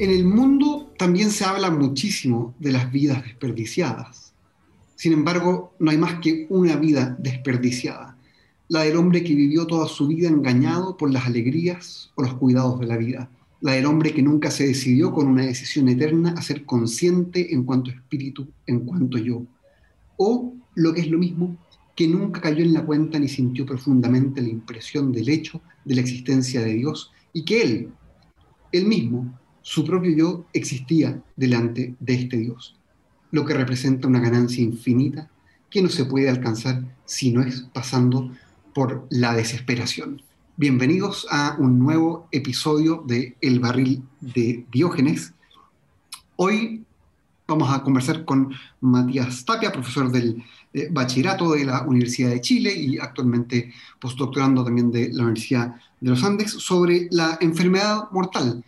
En el mundo también se habla muchísimo de las vidas desperdiciadas. Sin embargo, no hay más que una vida desperdiciada, la del hombre que vivió toda su vida engañado por las alegrías o los cuidados de la vida, la del hombre que nunca se decidió con una decisión eterna a ser consciente en cuanto espíritu, en cuanto yo, o, lo que es lo mismo, que nunca cayó en la cuenta ni sintió profundamente la impresión del hecho de la existencia de Dios y que él, él mismo, su propio yo existía delante de este Dios, lo que representa una ganancia infinita que no se puede alcanzar si no es pasando por la desesperación. Bienvenidos a un nuevo episodio de El barril de Diógenes. Hoy vamos a conversar con Matías Tapia, profesor del eh, bachillerato de la Universidad de Chile y actualmente postdoctorando también de la Universidad de los Andes, sobre la enfermedad mortal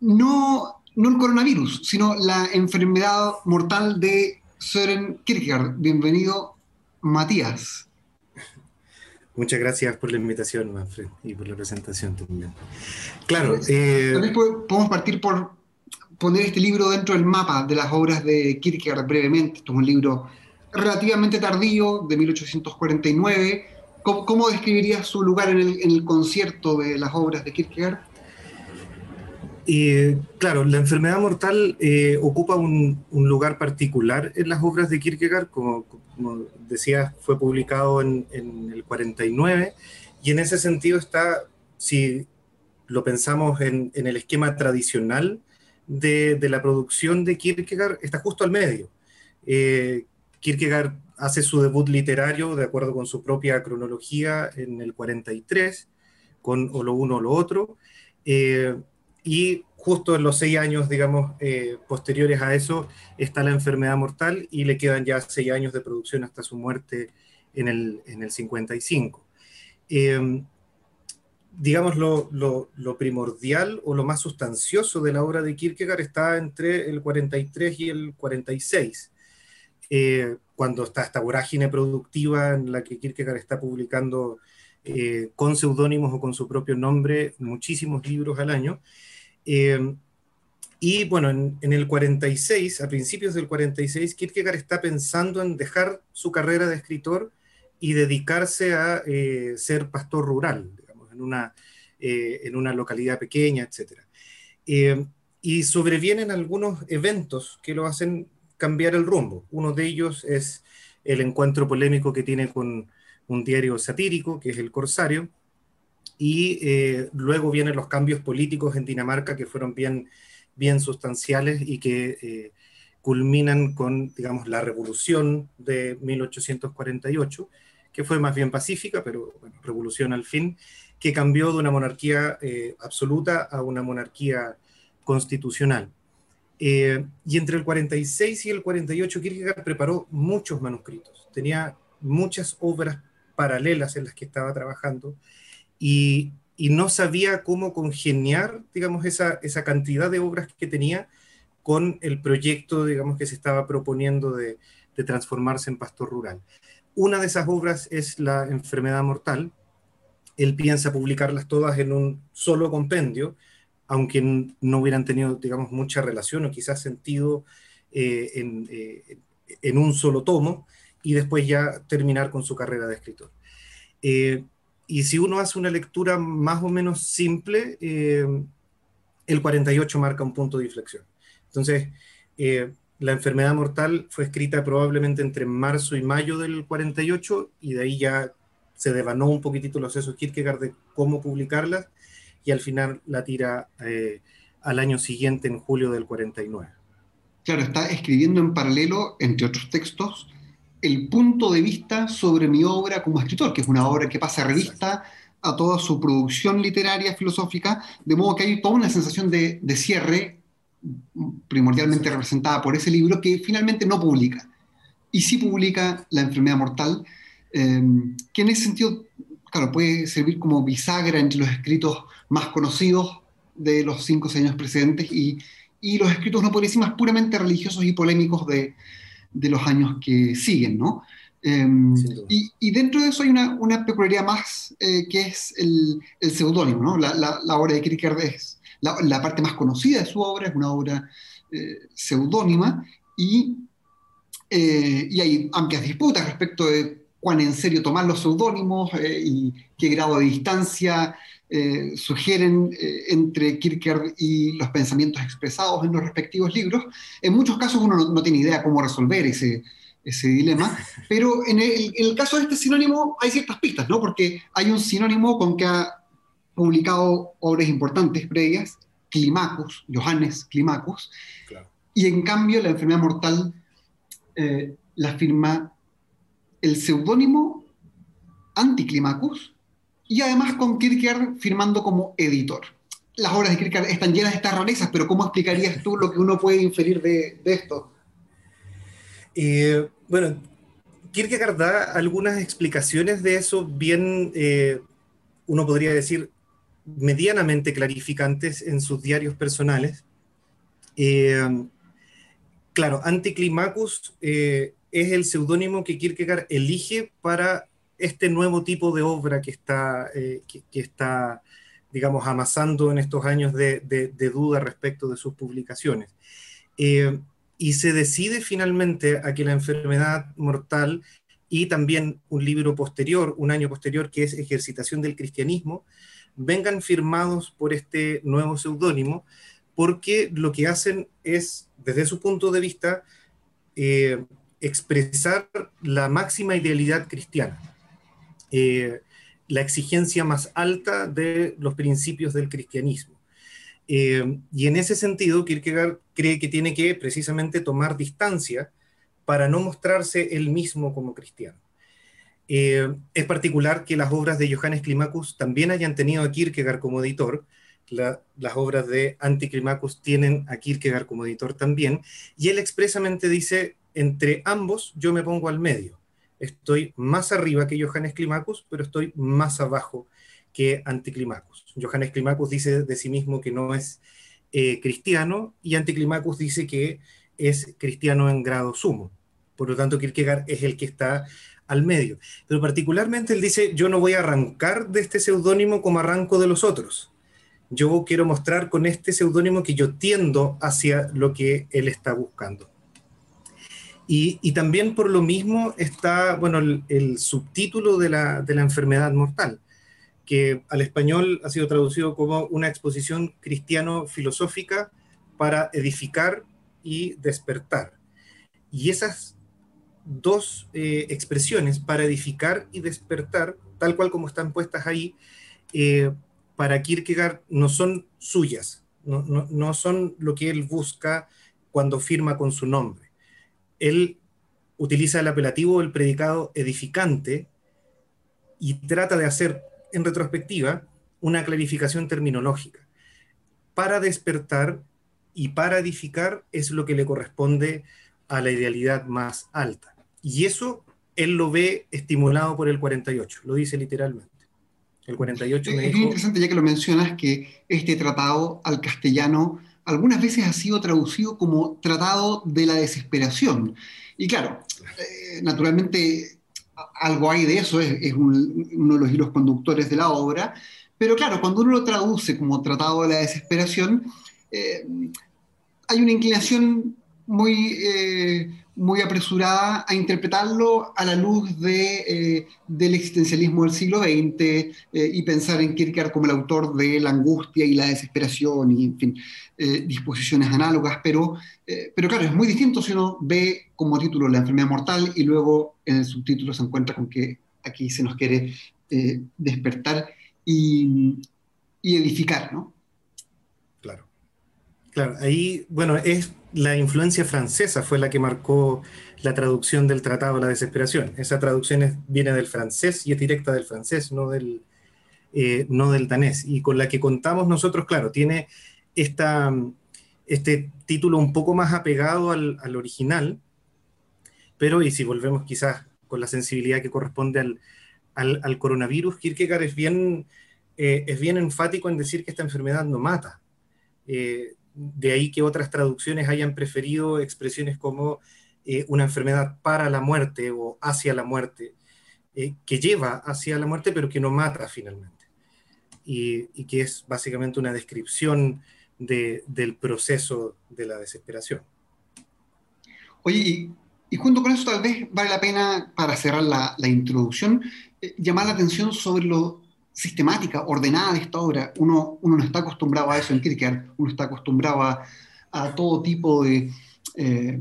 no, no el coronavirus, sino la enfermedad mortal de Søren Kierkegaard. Bienvenido, Matías. Muchas gracias por la invitación, Manfred, y por la presentación también. Claro. Eh, podemos partir por poner este libro dentro del mapa de las obras de Kierkegaard brevemente. Esto es un libro relativamente tardío, de 1849. ¿Cómo, cómo describirías su lugar en el, en el concierto de las obras de Kierkegaard? Y claro, la enfermedad mortal eh, ocupa un, lugar particular en las obras de Kierkegaard, como, decía, fue publicado en, el 49, y en ese sentido está, si lo pensamos en, el esquema tradicional de, la producción de Kierkegaard, está justo al medio. Eh, Kierkegaard hace su debut literario, de acuerdo con su propia cronología, en el 43, con o lo uno o lo otro. Eh, y justo en los seis años, digamos, eh, posteriores a eso, está la enfermedad mortal y le quedan ya seis años de producción hasta su muerte en el, en el 55. Eh, digamos, lo, lo, primordial o lo más sustancioso de la obra de Kierkegaard está entre el 43 y el 46, eh, cuando está esta vorágine productiva en la que Kierkegaard está publicando con seudónimos o con su propio nombre muchísimos libros al año. Eh, y bueno, en, el 46, a principios del 46, Kierkegaard está pensando en dejar su carrera de escritor y dedicarse a eh, ser pastor rural, digamos, en una, eh, en una localidad pequeña, etc. y sobrevienen algunos eventos que lo hacen cambiar el rumbo. Uno de ellos es el encuentro polémico que tiene con un diario satírico, que es El Corsario, y eh, luego vienen los cambios políticos en Dinamarca que fueron bien, bien sustanciales y que eh, culminan con, digamos, la revolución de 1848, que fue más bien pacífica, pero revolución al fin, que cambió de una monarquía eh, absoluta a una monarquía constitucional. y entre el 46 y el 48 Kierkegaard preparó muchos manuscritos, tenía muchas obras paralelas en las que estaba trabajando, y, no sabía cómo congeniar, digamos, esa, esa cantidad de obras que tenía con el proyecto, digamos, que se estaba proponiendo de, transformarse en pastor rural. Una de esas obras es La enfermedad mortal. Él piensa publicarlas todas en un solo compendio, aunque no hubieran tenido, digamos, mucha relación o quizás sentido eh, en, eh, en, un solo tomo, y después ya terminar con su carrera de escritor. Eh, y si uno hace una lectura más o menos simple, eh, el 48 marca un punto de inflexión. Entonces, eh, la enfermedad mortal fue escrita probablemente entre marzo y mayo del 48 y de ahí ya se devanó un poquitito los sesos Kierkegaard de cómo publicarla y al final la tira eh, al año siguiente, en julio del 49. Claro, está escribiendo en paralelo, entre otros textos, el punto de vista sobre mi obra como escritor, que es una obra que pasa revista a toda su producción literaria, filosófica, de modo que hay toda una sensación de, cierre, primordialmente representada por ese libro, que finalmente no publica. Y sí publica La enfermedad mortal, em, que en ese sentido, claro, puede servir como bisagra entre los escritos más conocidos de los cinco años precedentes y, y los escritos no más puramente religiosos y polémicos de, de los años que siguen, ¿no? Em, y, dentro de eso hay una, peculiaridad más, eh, que es el, el seudónimo, ¿no? La, obra de Kierkegaard es la, parte más conocida de su obra, es una obra eh, seudónima, y, eh, y, hay amplias disputas respecto de cuán en serio tomar los seudónimos y qué grado de distancia sugieren entre Kierkegaard y los pensamientos expresados en los respectivos libros. En muchos casos uno no, no tiene idea cómo resolver ese, ese dilema, pero en el, caso de este sinónimo hay ciertas pistas, ¿no? Porque hay un sinónimo con que ha publicado obras importantes previas, Climacus, Johannes Climacus, y en cambio la enfermedad mortal eh, la firma el seudónimo Anticlimacus, y además con Kierkegaard firmando como editor. Las obras de Kierkegaard están llenas de estas rarezas, pero ¿cómo explicarías tú lo que uno puede inferir de, esto? Eh, bueno, Kierkegaard da algunas explicaciones de eso bien, eh, uno podría decir, medianamente clarificantes en sus diarios personales. Eh, claro, Anticlimacus es el seudónimo que Kierkegaard elige para este nuevo tipo de obra que está, que, está digamos, amasando en estos años de, duda respecto de sus publicaciones. Y se decide finalmente a que la enfermedad mortal y también un libro posterior, un año posterior, que es Ejercitación del Cristianismo, vengan firmados por este nuevo seudónimo, porque lo que hacen es, desde su punto de vista, eh, expresar la máxima idealidad cristiana, eh, la exigencia más alta de los principios del cristianismo. Eh, y en ese sentido, Kierkegaard cree que tiene que precisamente tomar distancia para no mostrarse él mismo como cristiano. Eh, es particular que las obras de Johannes Climacus también hayan tenido a Kierkegaard como editor. las obras de Anticlimacus tienen a Kierkegaard como editor también. Y él expresamente dice, entre ambos yo me pongo al medio. Estoy más arriba que Johannes Climacus, pero estoy más abajo que Anticlimacus. Johannes Climacus dice de sí mismo que no es eh, cristiano y Anticlimacus dice que es cristiano en grado sumo. Por lo tanto, Kierkegaard es el que está al medio. Pero particularmente él dice, yo no voy a arrancar de este seudónimo como arranco de los otros. Yo quiero mostrar con este seudónimo que yo tiendo hacia lo que él está buscando. Y, también por lo mismo está, bueno, el, subtítulo de la, enfermedad mortal que al español ha sido traducido como una exposición cristiano-filosófica para edificar y despertar. Y esas dos eh, expresiones, para edificar y despertar, tal cual como están puestas ahí, eh, para Kierkegaard no son suyas, no, no son lo que él busca cuando firma con su nombre. Él utiliza el apelativo, el predicado edificante, y trata de hacer en retrospectiva una clarificación terminológica. Para despertar y para edificar es lo que le corresponde a la idealidad más alta. Y eso él lo ve estimulado por el 48, lo dice literalmente. El 48 es, interesante ya que lo mencionas que este tratado al castellano algunas veces ha sido traducido como tratado de la desesperación. Y claro, eh, naturalmente algo hay de eso, es, uno de los hilos conductores de la obra, pero claro, cuando uno lo traduce como tratado de la desesperación, eh, hay una inclinación muy, eh, muy apresurada a interpretarlo a la luz de, eh, del existencialismo del siglo XX y pensar en Kierkegaard como el autor de la angustia y la desesperación y, en fin, disposiciones análogas, pero, pero claro, es muy distinto si uno ve como título La enfermedad mortal y luego en el subtítulo se encuentra con que aquí se nos quiere eh, despertar y, edificar, ¿no? Claro. Ahí, bueno, es la influencia francesa fue la que marcó la traducción del Tratado de la Desesperación. Esa traducción viene del francés y es directa del francés, no del, eh, no del danés. Y con la que contamos nosotros, claro, tiene esta, este título un poco más apegado al, al original, pero, y si volvemos quizás con la sensibilidad que corresponde al, al, coronavirus, Kierkegaard es bien, eh, es bien enfático en decir que esta enfermedad no mata. Eh, de ahí que otras traducciones hayan preferido expresiones como eh, una enfermedad para la muerte o hacia la muerte, que lleva hacia la muerte pero que no mata finalmente. Y, que es básicamente una descripción del proceso de la desesperación. Oye, y, junto con eso tal vez vale la pena, para cerrar la, introducción, eh, llamar la atención sobre lo sistemática, ordenada de esta obra. Uno, uno no está acostumbrado a eso en Kierkegaard, uno está acostumbrado a, todo tipo de, eh,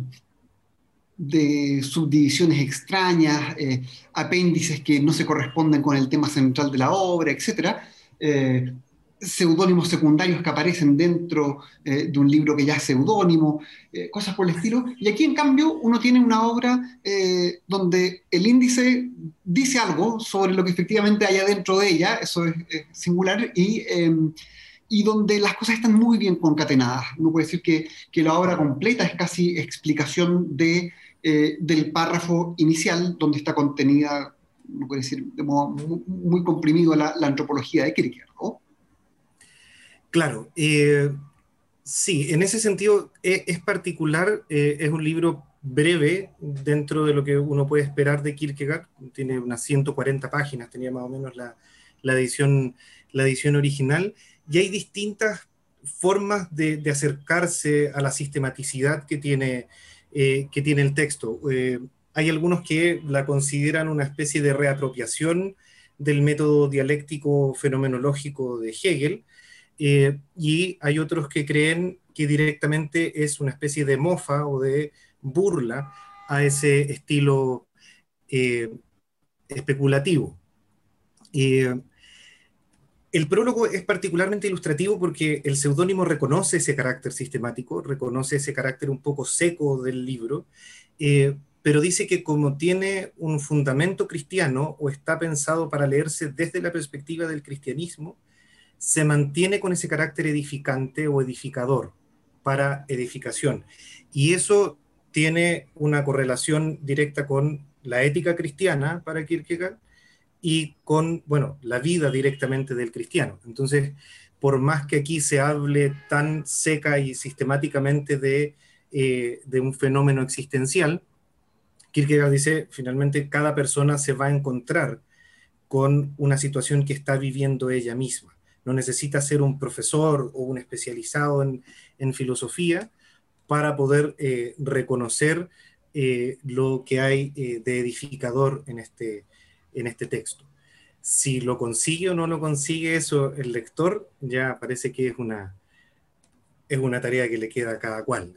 de subdivisiones extrañas, eh, apéndices que no se corresponden con el tema central de la obra, etc. seudónimos secundarios que aparecen dentro eh, de un libro que ya es seudónimo, cosas por el estilo. Y aquí, en cambio, uno tiene una obra donde el índice dice algo sobre lo que efectivamente hay adentro de ella, eso es, singular, y y donde las cosas están muy bien concatenadas. Uno puede decir que, que la obra completa es casi explicación de eh, del párrafo inicial donde está contenida, no puede decir de modo muy, comprimido, la, antropología de Kierkegaard. Claro, eh, sí, en ese sentido e, es, particular, eh, es un libro breve dentro de lo que uno puede esperar de Kierkegaard, tiene unas 140 páginas, tenía más o menos la, edición, la edición original, y hay distintas formas de, acercarse a la sistematicidad que tiene eh, que tiene el texto. Hay algunos que la consideran una especie de reapropiación del método dialéctico fenomenológico de Hegel, eh, y hay otros que creen que directamente es una especie de mofa o de burla a ese estilo especulativo. El prólogo es particularmente ilustrativo porque el seudónimo reconoce ese carácter sistemático, reconoce ese carácter un poco seco del libro, eh, pero dice que como tiene un fundamento cristiano o está pensado para leerse desde la perspectiva del cristianismo, se mantiene con ese carácter edificante o edificador para edificación. Y eso tiene una correlación directa con la ética cristiana para Kierkegaard y con, bueno, la vida directamente del cristiano. Entonces, por más que aquí se hable tan seca y sistemáticamente de, eh, de un fenómeno existencial, Kierkegaard dice, finalmente cada persona se va a encontrar con una situación que está viviendo ella misma. No necesita ser un profesor o un especializado en, en filosofía para poder eh, reconocer eh, lo que hay de edificador en este, en este texto. Si lo consigue o no lo consigue eso el lector, ya parece que es una, es una tarea que le queda a cada cual.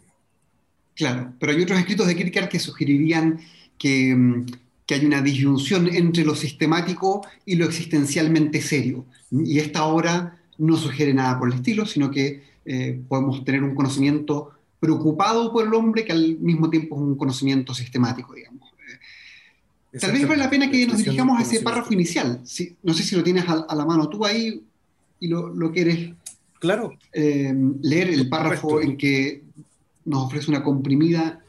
Claro, pero hay otros escritos de Kierkegaard que sugerirían que, mm, que hay una disyunción entre lo sistemático y lo existencialmente serio. Y esta obra no sugiere nada por el estilo, sino que eh, podemos tener un conocimiento preocupado por el hombre que al mismo tiempo es un conocimiento sistemático, digamos. Tal vez vale la pena que nos dirijamos a ese párrafo inicial. no sé si lo tienes a, la mano tú ahí y lo, lo quieres claro. Eh, leer el párrafo en que nos ofrece una comprimida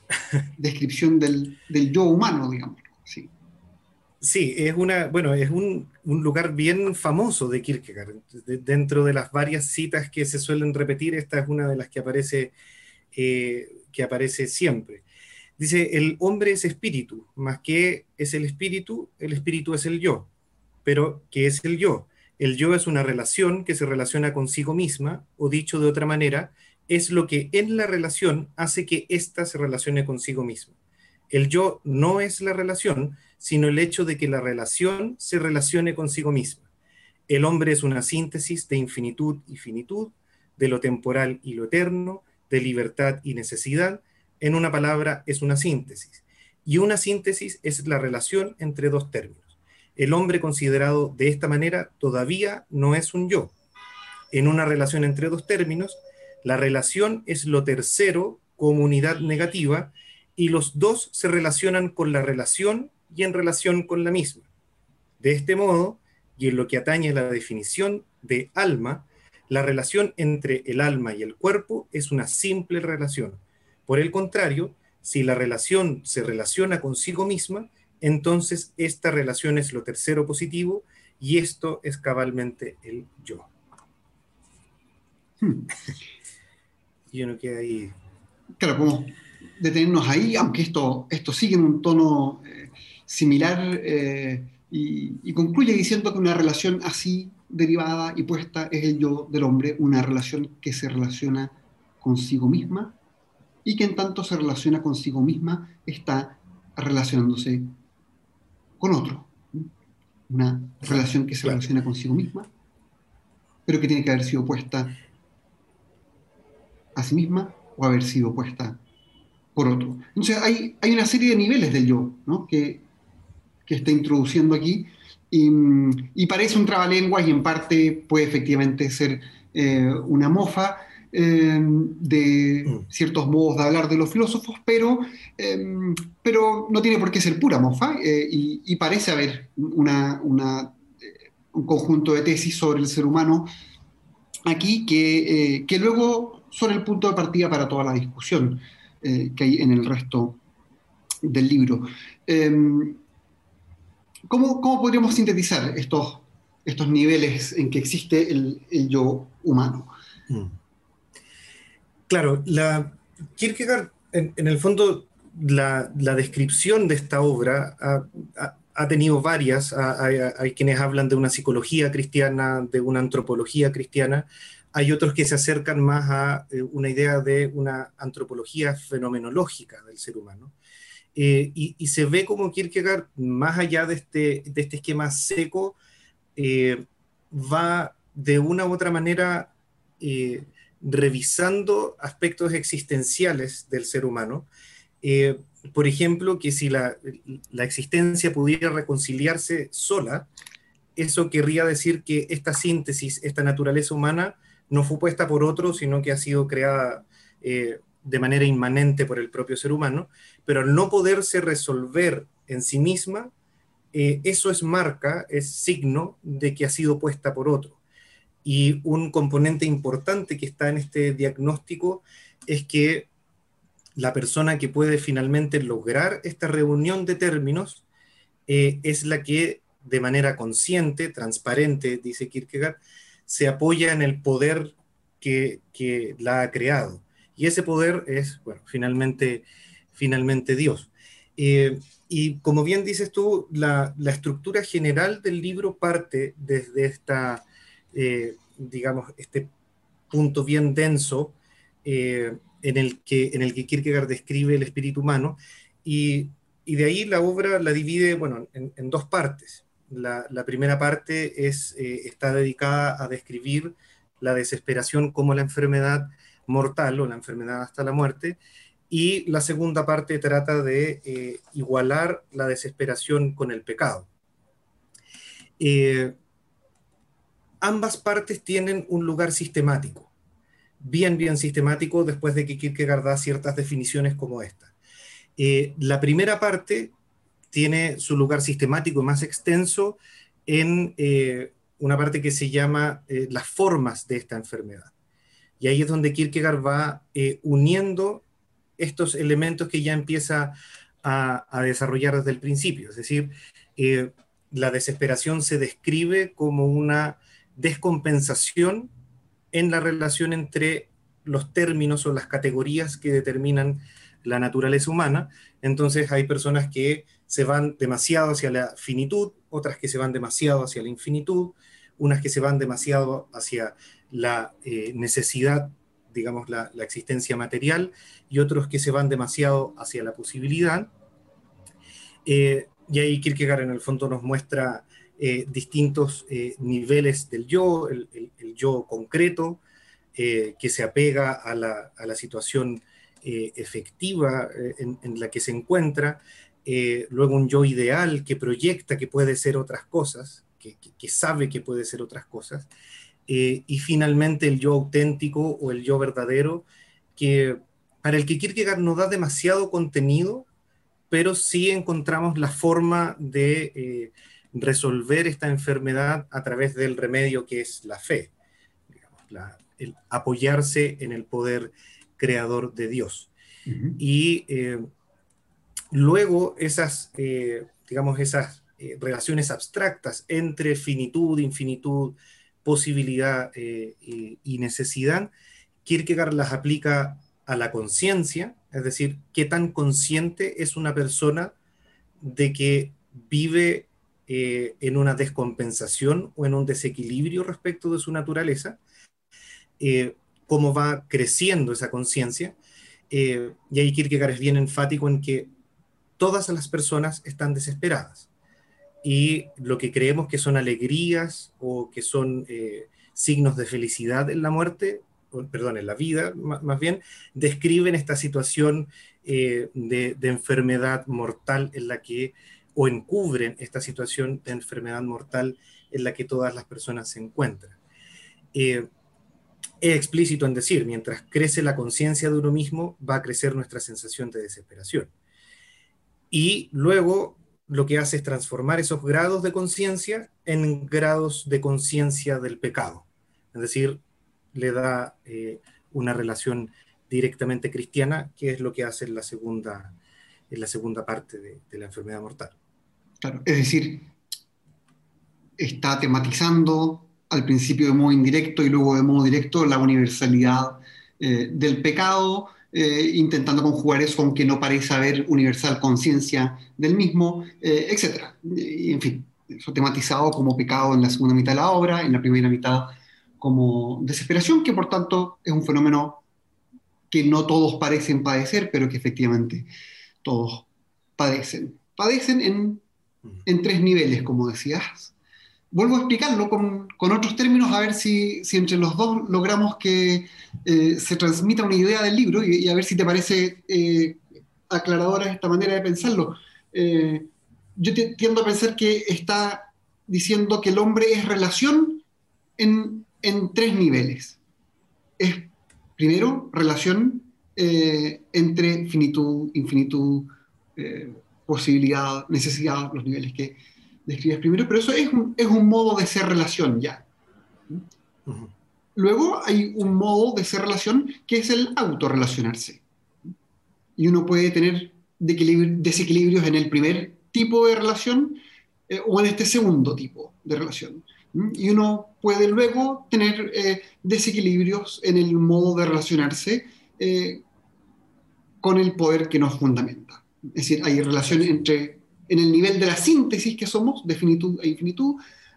descripción del, yo humano, digamos. Sí. Es una, bueno, es un, lugar bien famoso de Kierkegaard. dentro de las varias citas que se suelen repetir, esta es una de las que aparece, eh, que aparece siempre. Dice, el hombre es espíritu, más que es el espíritu, el espíritu es el yo. Pero, ¿qué es el yo? El yo es una relación que se relaciona consigo misma, o dicho de otra manera, es lo que en la relación hace que ésta se relacione consigo misma. El yo no es la relación, sino el hecho de que la relación se relacione consigo misma. El hombre es una síntesis de infinitud y finitud, de lo temporal y lo eterno, de libertad y necesidad, en una palabra, es una síntesis. Y una síntesis es la relación entre dos términos. El hombre considerado de esta manera todavía no es un yo. En una relación entre dos términos, la relación es lo tercero como unidad negativa y los dos se relacionan con la relación y en relación con la misma. De este modo, y en lo que atañe a la definición de alma, la relación entre el alma y el cuerpo es una simple relación por el contrario, si la relación se relaciona consigo misma, entonces esta relación es lo tercero positivo y esto es cabalmente el yo. Hmm. y uno queda ahí. Claro, podemos detenernos ahí, aunque esto, esto sigue en un tono eh, similar eh, y, concluye diciendo que una relación así derivada y puesta es el yo del hombre, una relación que se relaciona consigo misma y que en tanto se relaciona consigo misma está relacionándose con otro. Una relación que se relaciona consigo misma, pero que tiene que haber sido puesta a sí misma o haber sido puesta por otro. Entonces hay, hay una serie de niveles del yo que, que está introduciendo aquí y, parece un trabalenguas y en parte puede efectivamente ser eh, una mofa eh, de mm. ciertos modos de hablar de los filósofos, pero, em, pero no tiene por qué ser pura mofa eh, y, parece haber una, una, un conjunto de tesis sobre el ser humano aquí que, que luego son el punto de partida para toda la discusión que hay en el resto del libro. ¿Cómo, podríamos sintetizar estos, estos niveles en que existe el, yo humano? Mm. Claro, la, Kierkegaard, en, el fondo, la, descripción de esta obra ha, tenido varias. Hay, quienes hablan de una psicología cristiana, de una antropología cristiana. Hay otros que se acercan más a eh, una idea de una antropología fenomenológica del ser humano. Eh, y, se ve como Kierkegaard, más allá de este, de este esquema seco, eh, va de una u otra manera eh, revisando aspectos existenciales del ser humano. por ejemplo, que si la, la, existencia pudiera reconciliarse sola, eso querría decir que esta síntesis, esta naturaleza humana, no fue puesta por otro, sino que ha sido creada de manera inmanente por el propio ser humano, pero al no poderse resolver en sí misma, eh, eso es marca, es signo de que ha sido puesta por otro. Y un componente importante que está en este diagnóstico es que la persona que puede finalmente lograr esta reunión de términos eh, es la que de manera consciente, transparente, dice Kierkegaard, se apoya en el poder que, que la ha creado. Y ese poder es, bueno, finalmente, finalmente Dios. Eh, y como bien dices tú, la, estructura general del libro parte desde esta, eh, digamos, este punto bien denso eh, en, el que, en el que Kierkegaard describe el espíritu humano. Y, de ahí la obra la divide, bueno, en, dos partes. La, la, primera parte es, está dedicada a describir la desesperación como la enfermedad mortal o la enfermedad hasta la muerte. Y la segunda parte trata de eh, igualar la desesperación con el pecado. Eh, ambas partes tienen un lugar sistemático, bien, bien sistemático, después de que Kierkegaard da ciertas definiciones como esta. Eh, la primera parte tiene su lugar sistemático más extenso en una parte que se llama las formas de esta enfermedad. Y ahí es donde Kierkegaard va eh, uniendo estos elementos que ya empieza a, desarrollar desde el principio. Es decir, eh, la desesperación se describe como una descompensación en la relación entre los términos o las categorías que determinan la naturaleza humana. Entonces hay personas que se van demasiado hacia la finitud, otras que se van demasiado hacia la infinitud, unas que se van demasiado hacia la eh, necesidad, digamos, la, existencia material, y otros que se van demasiado hacia la posibilidad. Eh, y ahí Kierkegaard en el fondo nos muestra eh, distintos niveles del yo, el, yo concreto, que se apega a la, situación efectiva en, la que se encuentra, luego un yo ideal que proyecta que puede ser otras cosas, que sabe que puede ser otras cosas, eh, y finalmente el yo auténtico o el yo verdadero, que para el que Kierkegaard no da demasiado contenido, pero sí encontramos la forma de eh, resolver esta enfermedad a través del remedio que es la fe, el apoyarse en el poder creador de Dios. Y eh, luego esas, digamos, esas relaciones abstractas entre finitud, infinitud, posibilidad eh, y, necesidad, Kierkegaard las aplica a la conciencia, es decir, qué tan consciente es una persona de que vive eh, en una descompensación o en un desequilibrio respecto de su naturaleza, eh, cómo va creciendo esa conciencia. y ahí Kierkegaard es bien enfático en que todas las personas están desesperadas. Y lo que creemos que son alegrías o que son signos de felicidad en la muerte, perdón, en la vida más bien, describen esta situación eh, de, enfermedad mortal en la que, o encubren esta situación de enfermedad mortal en la que todas las personas se encuentran. Eh, es explícito en decir, mientras crece la conciencia de uno mismo, va a crecer nuestra sensación de desesperación. Y luego lo que hace es transformar esos grados de conciencia en grados de conciencia del pecado. Es decir, le da eh, una relación directamente cristiana, que es lo que hace en la segunda, en la segunda parte de, la enfermedad mortal. Claro, es decir, está tematizando al principio de modo indirecto y luego de modo directo la universalidad eh, del pecado, eh, intentando conjugar eso con que no parece haber universal conciencia del mismo, etc. Y, en fin, eso tematizado como pecado en la segunda mitad de la obra, en la primera mitad como desesperación, que por tanto es un fenómeno que no todos parecen padecer, pero que efectivamente todos padecen. Padecen en, en tres niveles, como decías. Vuelvo a explicarlo con, con otros términos, a ver si, si, entre los dos logramos que eh, se transmita una idea del libro y, a ver si te parece eh, aclaradora esta manera de pensarlo. Eh, yo tiendo a pensar que está diciendo que el hombre es relación en, en tres niveles. Es, primero, relación entre finitud, infinitud, posibilidad, necesidad, los niveles que describes primero, pero eso es un, es un modo de ser relación ya. Luego hay un modo de ser relación que es el autorrelacionarse. Y uno puede tener desequilibrios en el primer tipo de relación eh, o en este segundo tipo de relación. Y uno puede luego tener eh, desequilibrios en el modo de relacionarse eh, con el poder que nos fundamenta. Es decir, hay relación entre, en el nivel de la síntesis que somos, de finitud e infinitud,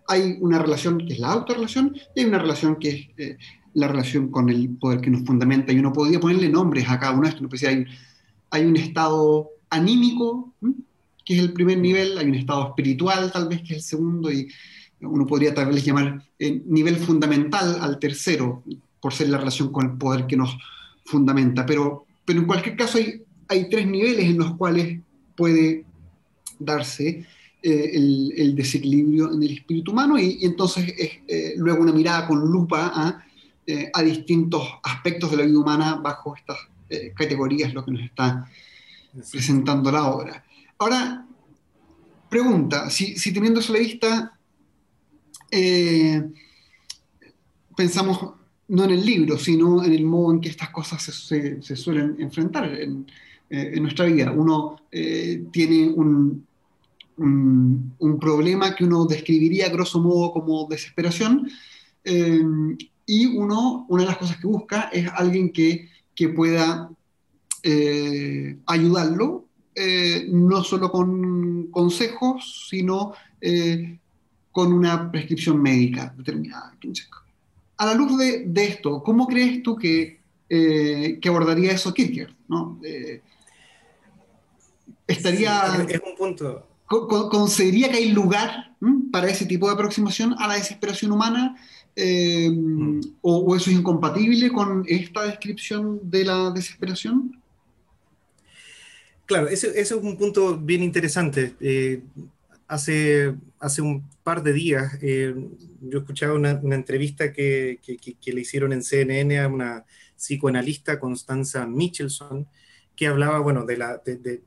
hay una relación que es la autorrelación y hay una relación que es eh, la relación con el poder que nos fundamenta. Y uno podría ponerle nombres a cada uno de estos. Pues, hay, hay un estado anímico, que es el primer nivel, hay un estado espiritual tal vez que es el segundo, y uno podría tal vez llamar eh, nivel fundamental al tercero, por ser la relación con el poder que nos fundamenta. Pero, pero en cualquier caso hay tres niveles en los cuales puede darse eh, el, desequilibrio en el espíritu humano y, entonces es eh, luego una mirada con lupa a, a, distintos aspectos de la vida humana bajo estas categorías, lo que nos está presentando la obra. Ahora, pregunta, si, si teniendo eso a la vista, eh, pensamos no en el libro, sino en el modo en que estas cosas se, suelen enfrentar en, eh, nuestra vida. Uno eh, tiene un, un, problema que uno describiría grosso modo como desesperación, y uno, una de las cosas que busca es alguien que, que pueda ayudarlo, no solo con consejos, sino con una prescripción médica determinada. A la luz de, esto, ¿cómo crees tú que, eh, que abordaría eso Kierkegaard? ¿no? Eh, estaría... es un punto. ¿Consideraría que hay lugar para ese tipo de aproximación a la desesperación humana? Eh, o, eso es incompatible con esta descripción de la desesperación? Claro, ese, es un punto bien interesante. hace, hace un par de días eh, yo escuchaba una, entrevista que, que, le hicieron en CNN a una psicoanalista, Constanza Michelson, que hablaba, bueno, de la, de,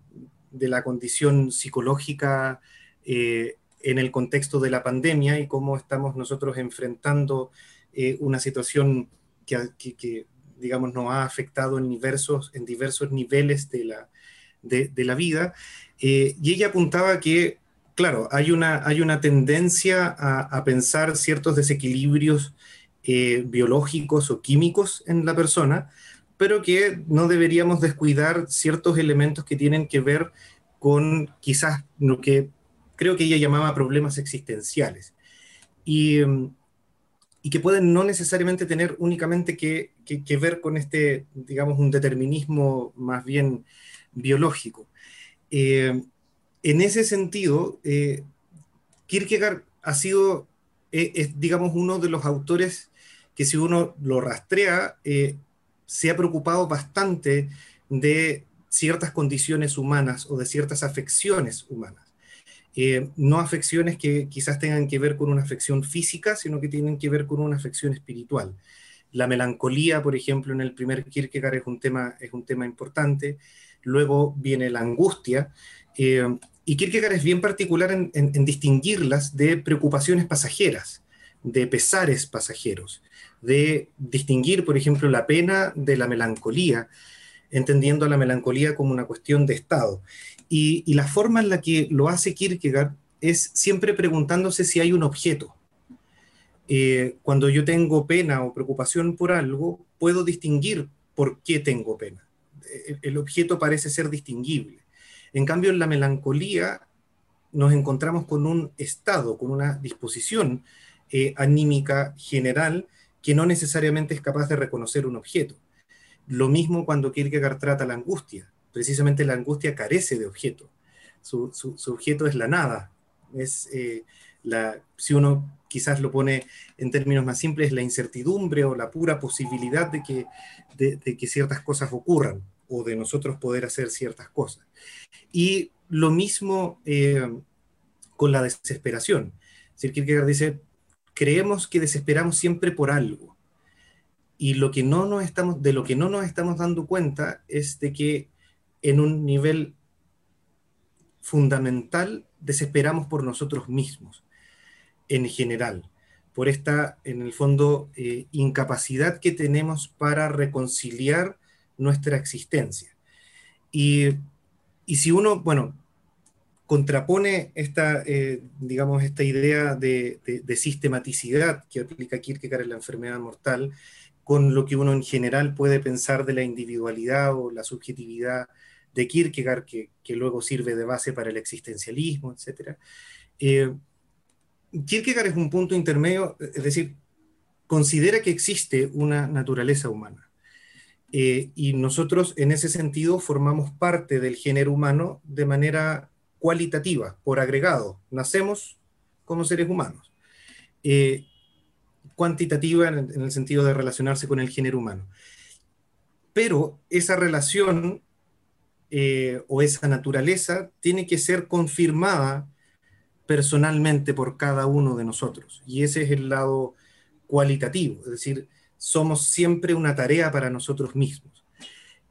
la condición psicológica eh, en el contexto de la pandemia y cómo estamos nosotros enfrentando eh, una situación que, digamos, nos ha afectado en diversos, en diversos niveles de la, de, la vida. y ella apuntaba que claro, hay una, hay una tendencia a, pensar ciertos desequilibrios eh, biológicos o químicos en la persona, pero que no deberíamos descuidar ciertos elementos que tienen que ver con quizás lo que creo que ella llamaba problemas existenciales. Y, y que pueden no necesariamente tener únicamente que, que, ver con este, digamos, un determinismo más bien biológico. Eh, en ese sentido, eh, Kierkegaard ha sido, eh, es, digamos, uno de los autores que si uno lo rastrea, se ha preocupado bastante de ciertas condiciones humanas o de ciertas afecciones humanas. Eh, no afecciones que quizás tengan que ver con una afección física, sino que tienen que ver con una afección espiritual. La melancolía, por ejemplo, en el primer Kierkegaard es un tema, es un tema importante. Luego viene la angustia. Eh, y Kierkegaard es bien particular en, en, distinguirlas de preocupaciones pasajeras, de pesares pasajeros, de distinguir, por ejemplo, la pena de la melancolía, entendiendo la melancolía como una cuestión de estado. Y, la forma en la que lo hace Kierkegaard es siempre preguntándose si hay un objeto. Eh, cuando yo tengo pena o preocupación por algo, puedo distinguir por qué tengo pena. El, objeto parece ser distinguible. En cambio, en la melancolía nos encontramos con un estado, con una disposición eh, anímica general que no necesariamente es capaz de reconocer un objeto. Lo mismo cuando Kierkegaard trata la angustia precisamente la angustia carece de objeto. Su, objeto es la nada. Es, eh, la, si uno quizás lo pone en términos más simples, la incertidumbre o la pura posibilidad de que, de, que ciertas cosas ocurran o de nosotros poder hacer ciertas cosas. Y lo mismo eh, con la desesperación. Es Kierkegaard dice, creemos que desesperamos siempre por algo. Y lo que no nos estamos, de lo que no nos estamos dando cuenta es de que en un nivel fundamental desesperamos por nosotros mismos, en general, por esta, en el fondo, eh, incapacidad que tenemos para reconciliar nuestra existencia. Y, si uno, bueno, contrapone esta, eh, digamos, esta idea de, de, sistematicidad que aplica Kierkegaard en la enfermedad mortal, con lo que uno en general puede pensar de la individualidad o la subjetividad de Kierkegaard, que, luego sirve de base para el existencialismo, etc. Eh, Kierkegaard es un punto intermedio, es decir, considera que existe una naturaleza humana. Eh, y nosotros en ese sentido formamos parte del género humano de manera cualitativa, por agregado. Nacemos como seres humanos. Eh, cuantitativa en, el sentido de relacionarse con el género humano. Pero esa relación eh, o esa naturaleza tiene que ser confirmada personalmente por cada uno de nosotros. Y ese es el lado cualitativo, es decir, somos siempre una tarea para nosotros mismos.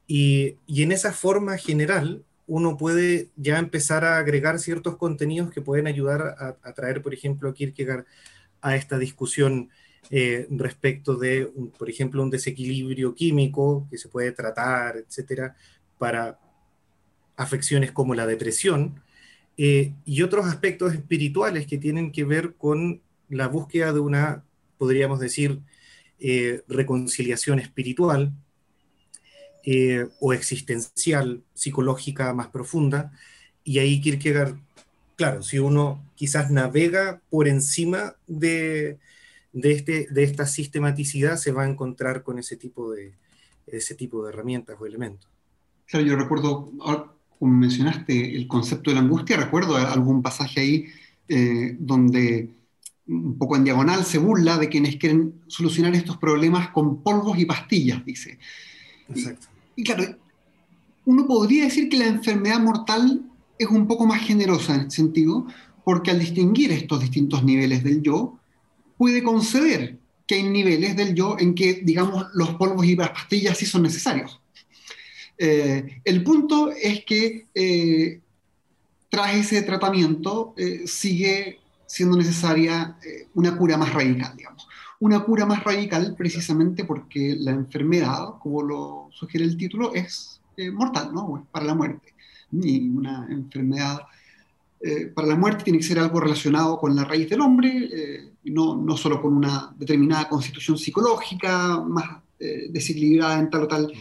Y, en esa forma general, uno puede ya empezar a agregar ciertos contenidos que pueden ayudar a, traer, por ejemplo, a Kierkegaard a esta discusión eh, respecto de, por ejemplo, un desequilibrio químico que se puede tratar, etcétera, para, afecciones como la depresión eh, y otros aspectos espirituales que tienen que ver con la búsqueda de una, podríamos decir, eh, reconciliación espiritual eh, o existencial, psicológica más profunda. Y ahí Kierkegaard, claro, si uno quizás navega por encima de, de, este, de esta sistematicidad, se va a encontrar con ese tipo de, ese tipo de herramientas o elementos. Claro, yo recuerdo, como mencionaste, el concepto de la angustia, recuerdo algún pasaje ahí eh, donde un poco en diagonal se burla de quienes quieren solucionar estos problemas con polvos y pastillas, dice. Exacto. Y, claro, uno podría decir que la enfermedad mortal es un poco más generosa en ese sentido, porque al distinguir estos distintos niveles del yo, puede conceder que hay niveles del yo en que, digamos, los polvos y las pastillas sí son necesarios. Eh, el punto es que eh, tras ese tratamiento eh, sigue siendo necesaria una cura más radical, digamos. Una cura más radical precisamente porque la enfermedad, como lo sugiere el título, es mortal, ¿no? es para la muerte. Y una enfermedad para la muerte tiene que ser algo relacionado con la raíz del hombre, no, no solo con una determinada constitución psicológica más desequilibrada en tal o tal.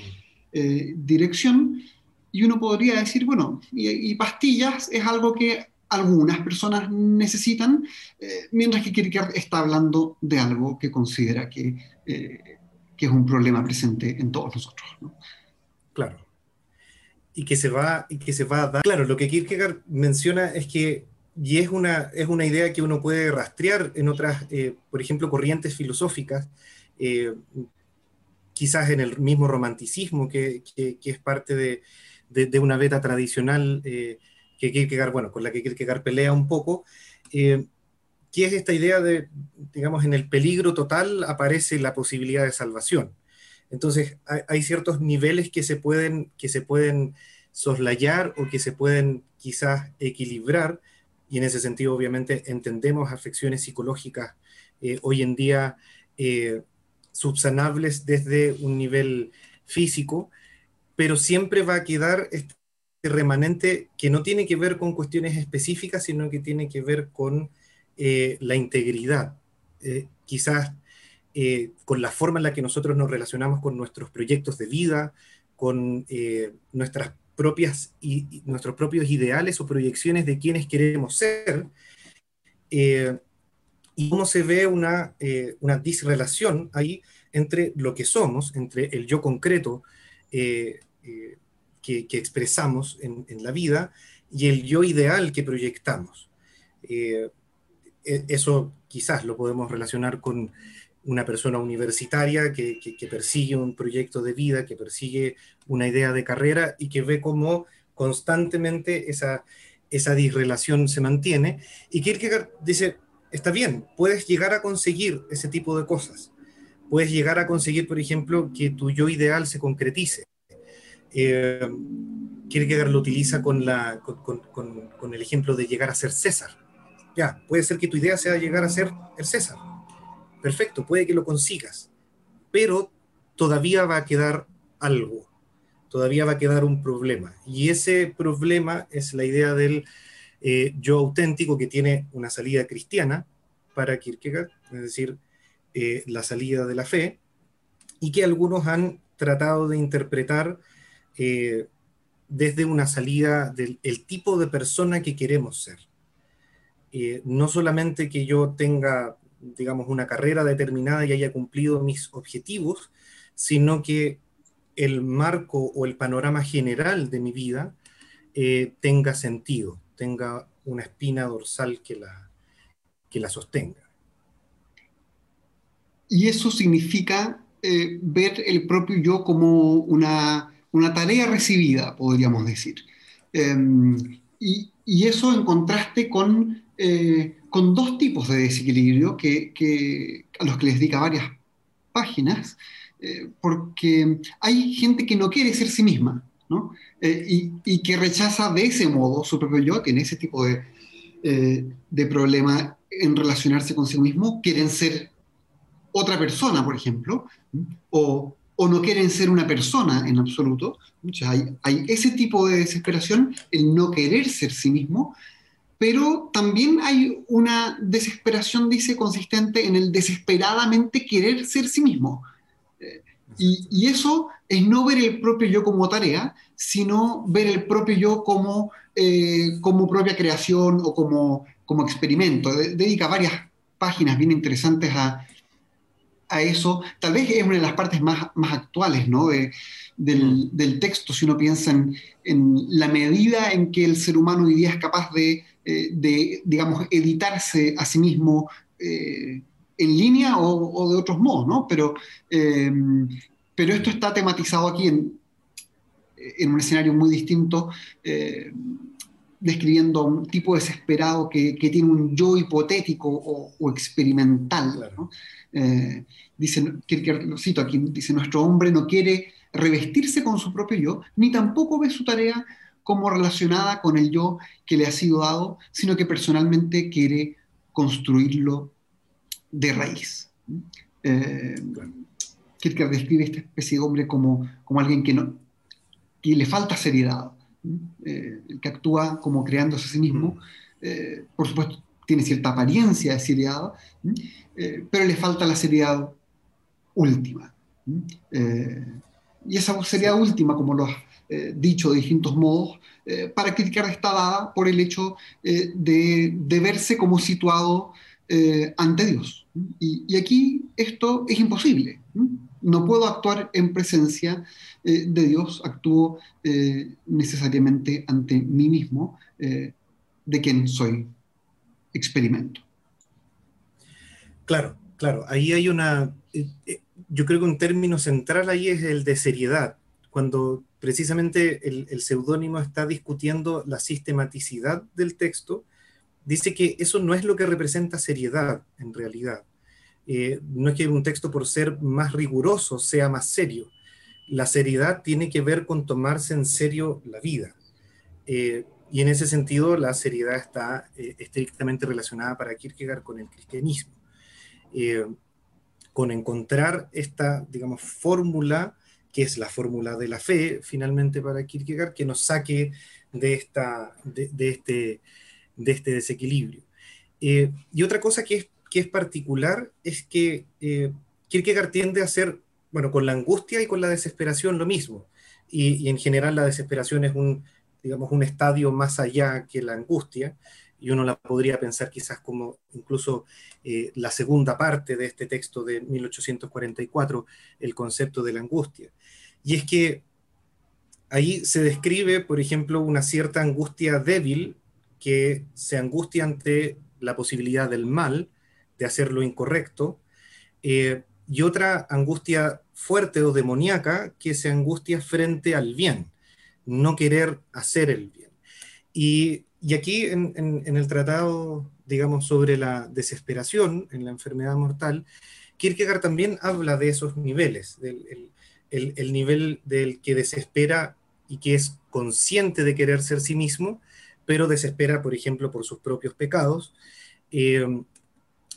Eh, dirección, y uno podría decir, bueno, y, pastillas es algo que algunas personas necesitan, eh, mientras que Kierkegaard está hablando de algo que considera que, eh, que es un problema presente en todos nosotros. Claro. Y que, se va, y que se va a dar. Claro, lo que Kierkegaard menciona es que, y es una, es una idea que uno puede rastrear en otras, eh, por ejemplo, corrientes filosóficas, quizás en el mismo romanticismo, que, que, es parte de, de, de, una beta tradicional que Kierkegaard, bueno, con la que Kierkegaard pelea un poco, eh, que es esta idea de, digamos, en el peligro total aparece la posibilidad de salvación. Entonces, hay, ciertos niveles que se, pueden, que se pueden soslayar o que se pueden quizás equilibrar, y en ese sentido, obviamente, entendemos afecciones psicológicas eh, hoy en día eh, subsanables desde un nivel físico, pero siempre va a quedar este remanente que no tiene que ver con cuestiones específicas, sino que tiene que ver con eh, la integridad. Eh, quizás eh, con la forma en la que nosotros nos relacionamos con nuestros proyectos de vida, con nuestras propias y, nuestros propios ideales o proyecciones de quienes queremos ser, y cómo se ve una, una disrelación ahí entre lo que somos, entre el yo concreto, que, expresamos en, la vida y el yo ideal que proyectamos. Eh, e, eso quizás lo podemos relacionar con una persona universitaria que, persigue un proyecto de vida, que persigue una idea de carrera y que ve cómo constantemente esa, esa disrelación se mantiene. Y Kierkegaard dice, está bien, puedes llegar a conseguir ese tipo de cosas. Puedes llegar a conseguir, por ejemplo, que tu yo ideal se concretice eh, Kierkegaard lo utiliza con, el ejemplo de llegar a ser César. Ya, puede ser que tu idea sea llegar a ser el César. Perfecto, puede que lo consigas, pero todavía va a quedar algo, todavía va a quedar un problema. Y ese problema es la idea del eh, yo auténtico que tiene una salida cristiana para Kierkegaard, es decir, eh, la salida de la fe, y que algunos han tratado de interpretar eh, desde una salida del tipo de persona que queremos ser. Eh, no solamente que yo tenga, digamos, una carrera determinada y haya cumplido mis objetivos, sino que el marco o el panorama general de mi vida eh, tenga sentido, tenga una espina dorsal que la, que la sostenga. Y eso significa ver el propio yo como una una tarea recibida, podríamos decir. Em, y, eso en contraste con, eh, con dos tipos de desequilibrio que, a los que les dedica varias páginas, eh, porque hay gente que no quiere ser sí misma, ¿no? Eh, y, que rechaza de ese modo su propio yo, tiene ese tipo de, de problema en relacionarse con sí mismo, quieren ser otra persona, por ejemplo, o, o no quieren ser una persona en absoluto. hay, hay, ese tipo de desesperación, el no querer ser sí mismo, pero también hay una desesperación, dice, consistente en el desesperadamente querer ser sí mismo. Eh, y, eso es no ver el propio yo como tarea, sino ver el propio yo como, eh, como propia creación o como, como experimento. dedica varias páginas bien interesantes a, a eso, tal vez es una de las partes más, más actuales ¿no? de, del, mm. del, texto, si uno piensa en, en, la medida en que el ser humano hoy día es capaz de, eh, de digamos, editarse a sí mismo eh, en línea o, de otros modos, ¿no? Pero, em, pero esto está tematizado aquí en, en un escenario muy distinto eh, describiendo un tipo desesperado que, que, tiene un yo hipotético o, o experimental. ¿no? Eh, dice, lo cito aquí, dice, nuestro hombre no quiere revestirse con su propio yo, ni tampoco ve su tarea como relacionada con el yo que le ha sido dado, sino que personalmente quiere construirlo de raíz. Eh, Kierkegaard describe esta especie de hombre como, como alguien que, no, que le falta seriedad, eh, que actúa como creándose a sí mismo. Eh, por supuesto, tiene cierta apariencia de seriedad, eh, pero le falta la seriedad última. Eh, y esa seriedad última, como los dicho de distintos modos, para criticar está dada por el hecho de, de, verse como situado ante Dios. Y, y, aquí esto es imposible. No puedo actuar en presencia de Dios, actúo necesariamente ante mí mismo, de quien soy experimento. Claro, claro, ahí hay una, eh, eh, yo creo que un término central ahí es el de seriedad, cuando precisamente el, seudónimo está discutiendo la sistematicidad del texto, dice que eso no es lo que representa seriedad en realidad. Eh, no es que un texto por ser más riguroso sea más serio. La seriedad tiene que ver con tomarse en serio la vida. Y en ese sentido, la seriedad está estrictamente relacionada para Kierkegaard con el cristianismo. Eh, con encontrar esta, digamos, fórmula, que es la fórmula de la fe, finalmente para Kierkegaard, que nos saque de, esta, de, este, de este desequilibrio. Eh, y otra cosa que es, que es particular es que eh, Kierkegaard tiende a hacer, bueno, con la angustia y con la desesperación lo mismo. Y, en general la desesperación es un, digamos, un estadio más allá que la angustia y uno la podría pensar quizás como incluso eh, la segunda parte de este texto de 1844, el concepto de la angustia. Y es que ahí se describe, por ejemplo, una cierta angustia débil que se angustia ante la posibilidad del mal, de hacer lo incorrecto, eh, y otra angustia fuerte o demoníaca que se angustia frente al bien, no querer hacer el bien. Y y aquí en, el tratado, digamos, sobre la desesperación en la enfermedad mortal, Kierkegaard también habla de esos niveles, del el, nivel del que desespera y que es consciente de querer ser sí mismo, pero desespera, por ejemplo, por sus propios pecados, eh,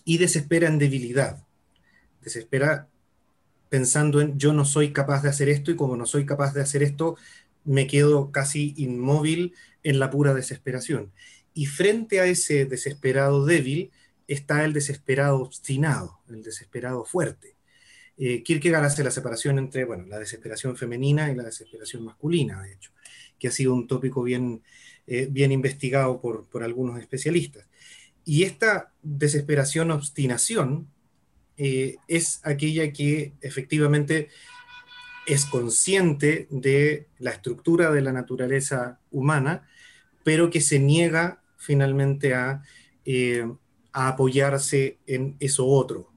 y desespera en debilidad, desespera pensando en yo no soy capaz de hacer esto y como no soy capaz de hacer esto, me quedo casi inmóvil en la pura desesperación. Y frente a ese desesperado débil está el desesperado obstinado, el desesperado fuerte. Eh, Kierkegaard hace la separación entre bueno, la desesperación femenina y la desesperación masculina, de hecho, que ha sido un tópico bien, eh, bien investigado por, por, algunos especialistas. Y esta desesperación-obstinación eh, es aquella que efectivamente es consciente de la estructura de la naturaleza humana pero que se niega finalmente a, eh, apoyarse en eso otro.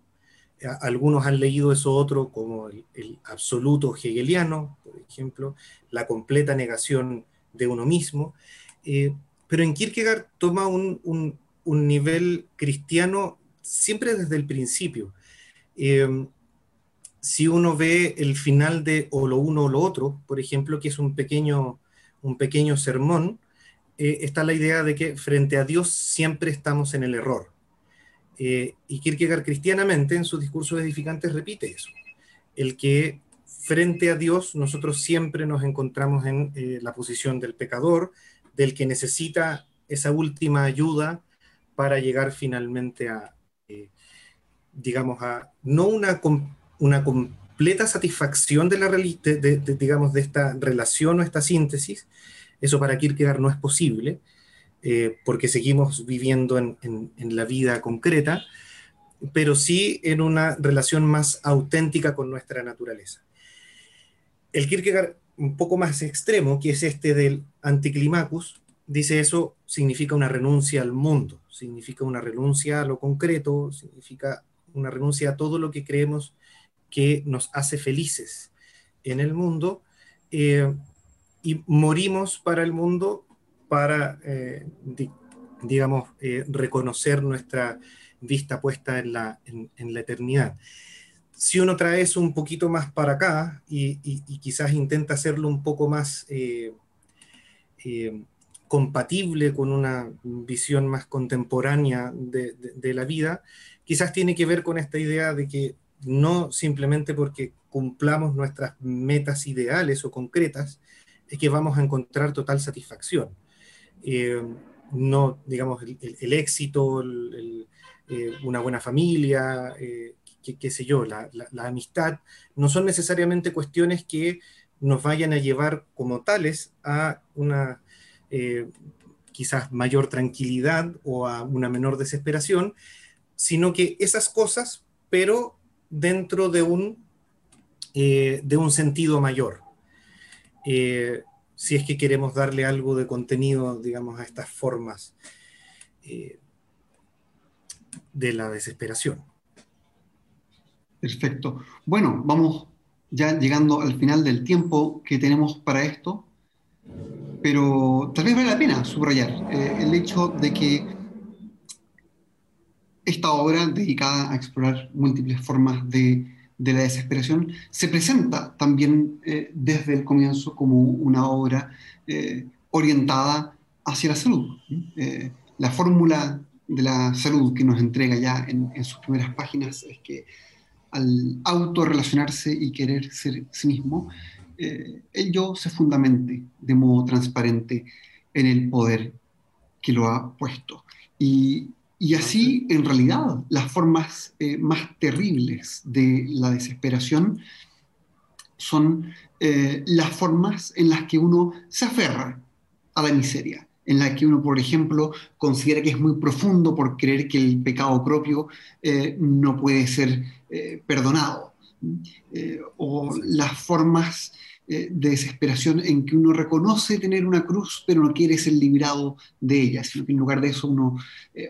Algunos han leído eso otro como el, absoluto hegeliano, por ejemplo, la completa negación de uno mismo, eh, pero en Kierkegaard toma un, nivel cristiano siempre desde el principio. Eh, si uno ve el final de o lo uno o lo otro, por ejemplo, que es un pequeño, un pequeño sermón, eh, está la idea de que frente a Dios siempre estamos en el error. Eh, y Kierkegaard cristianamente en sus discursos edificantes repite eso, el que frente a Dios nosotros siempre nos encontramos en eh, la posición del pecador, del que necesita esa última ayuda para llegar finalmente a, digamos, a no una, una completa satisfacción de la digamos, de esta relación o esta síntesis, eso para Kierkegaard no es posible, eh, porque seguimos viviendo en, la vida concreta, pero sí en una relación más auténtica con nuestra naturaleza. El Kierkegaard un poco más extremo, que es este del anticlimacus, dice eso significa una renuncia al mundo, significa una renuncia a lo concreto, significa una renuncia a todo lo que creemos que nos hace felices en el mundo, eh, y morimos para el mundo para, eh, digamos, eh, reconocer nuestra vista puesta en la, en, la, eternidad. Si uno trae eso un poquito más para acá y, quizás intenta hacerlo un poco más compatible con una visión más contemporánea de la vida, quizás tiene que ver con esta idea de que no simplemente porque cumplamos nuestras metas ideales o concretas, es que vamos a encontrar total satisfacción. Eh, no, digamos, el, éxito, eh, una buena familia, eh, qué, sé yo, la, amistad, no son necesariamente cuestiones que nos vayan a llevar como tales a una quizás mayor tranquilidad o a una menor desesperación, sino que esas cosas, pero dentro de un, eh, de un sentido mayor. Eh, si es que queremos darle algo de contenido, digamos, a estas formas de la desesperación. Perfecto. Bueno, vamos ya llegando al final del tiempo que tenemos para esto, pero tal vez vale la pena subrayar eh, el hecho de que esta obra dedicada a explorar múltiples formas de, la desesperación se presenta también eh, desde el comienzo como una obra eh, orientada hacia la salud. la fórmula de la salud que nos entrega ya en, en sus primeras páginas es que al autorrelacionarse y querer ser sí mismo, eh, el yo se fundamente de modo transparente en el poder que lo ha puesto. Y, así, en realidad, las formas eh, más terribles de la desesperación son eh, las formas en las que uno se aferra a la miseria, en la que uno, por ejemplo, considera que es muy profundo por creer que el pecado propio no puede ser eh, perdonado, eh, o las formas eh, de desesperación en que uno reconoce tener una cruz, pero no quiere ser librado de ella, sino que en lugar de eso uno,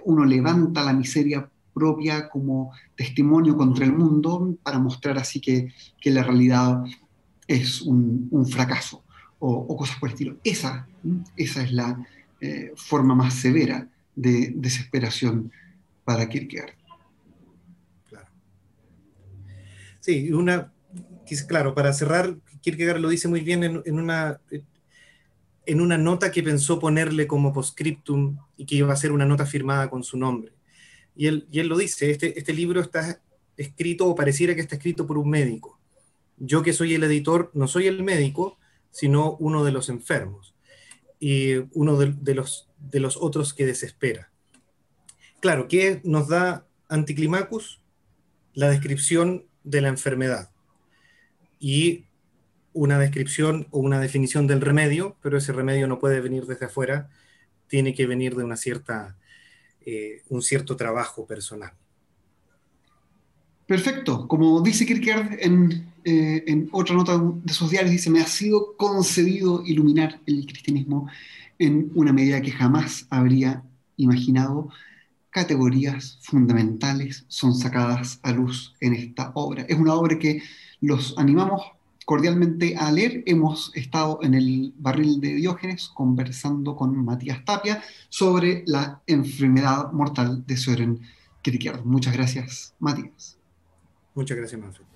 uno levanta la miseria propia como testimonio contra el mundo para mostrar así que, que la realidad es un, un fracaso o, cosas por el estilo. Esa, esa es la forma más severa de desesperación para Kierkegaard. Sí, una, claro, para cerrar, Kierkegaard lo dice muy bien en, una, en una nota que pensó ponerle como postscriptum y que iba a ser una nota firmada con su nombre. Y él, y él lo dice, este, este libro está escrito o pareciera que está escrito por un médico. Yo que soy el editor, no soy el médico, sino uno de los enfermos y uno de, de los, de los otros que desespera. Claro, ¿qué nos da Anticlimacus? La descripción de la enfermedad y una descripción o una definición del remedio, pero ese remedio no puede venir desde afuera, tiene que venir de una cierta, eh, un cierto trabajo personal. Perfecto. Como dice Kierkegaard en, eh, en otra nota de sus diarios, dice, me ha sido concedido iluminar el cristianismo en una medida que jamás habría imaginado categorías fundamentales son sacadas a luz en esta obra. Es una obra que los animamos cordialmente a leer. Hemos estado en el barril de Diógenes conversando con Matías Tapia sobre la enfermedad mortal de Søren Kierkegaard. Muchas gracias, Matías. Muchas gracias, Manfred.